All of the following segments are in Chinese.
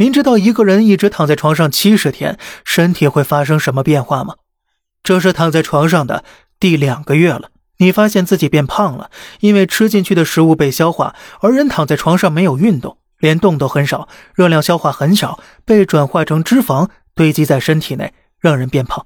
您知道一个人一直躺在床上七十天，身体会发生什么变化吗？这是躺在床上的第两个月了，你发现自己变胖了，因为吃进去的食物被消化，而人躺在床上没有运动，连动都很少，热量消化很少，被转化成脂肪堆积在身体内，让人变胖。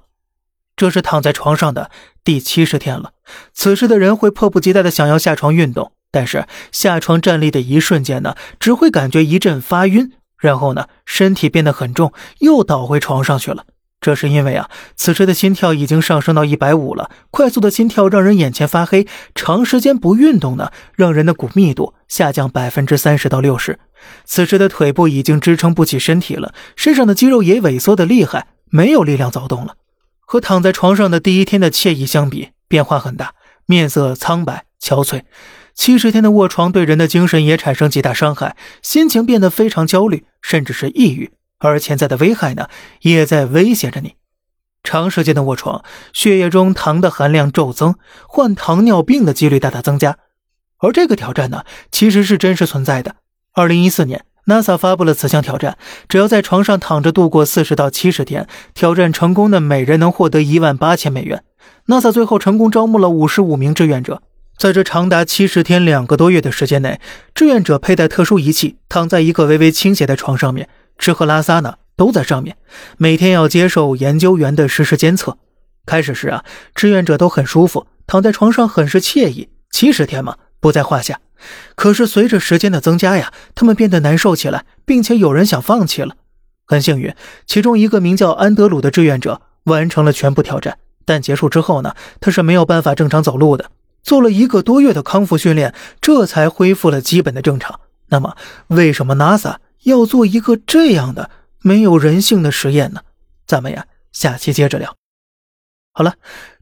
这是躺在床上的第七十天了，此时的人会迫不及待的想要下床运动，但是下床站立的一瞬间呢，只会感觉一阵发晕，然后呢，身体变得很重，又倒回床上去了。这是因为啊，此时的心跳已经上升到一百五了。快速的心跳让人眼前发黑，长时间不运动呢，让人的骨密度下降百分之三十到六十。此时的腿部已经支撑不起身体了，身上的肌肉也萎缩的厉害，没有力量走动了。和躺在床上的第一天的惬意相比，变化很大，面色苍白憔悴。七十天的卧床对人的精神也产生极大伤害，心情变得非常焦虑，甚至是抑郁。而潜在的危害呢，也在威胁着你。长时间的卧床，血液中糖的含量骤增，患糖尿病的几率大大增加。而这个挑战呢，其实是真实存在的。二零一四年，NASA 发布了此项挑战，只要在床上躺着度过四十到七十天，挑战成功的每人能获得一万八千美元。NASA 最后成功招募了五十五名志愿者，在这长达七十天两个多月的时间内，志愿者佩戴特殊仪器，躺在一个微微倾斜的床上面。吃喝拉撒呢都在上面，每天要接受研究员的实时监测。开始时啊，志愿者都很舒服，躺在床上很是惬意。七十天嘛，不在话下。可是随着时间的增加呀，他们变得难受起来，并且有人想放弃了。很幸运，其中一个名叫安德鲁的志愿者完成了全部挑战，但结束之后呢，他是没有办法正常走路的，做了一个多月的康复训练，这才恢复了基本的正常。那么，为什么 NASA？要做一个这样的没有人性的实验呢？咱们呀，下期接着聊。好了，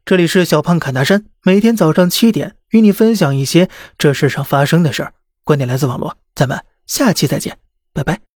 这里是小胖侃大山，每天早上七点与你分享一些这世上发生的事儿，观点来自网络。咱们下期再见，拜拜。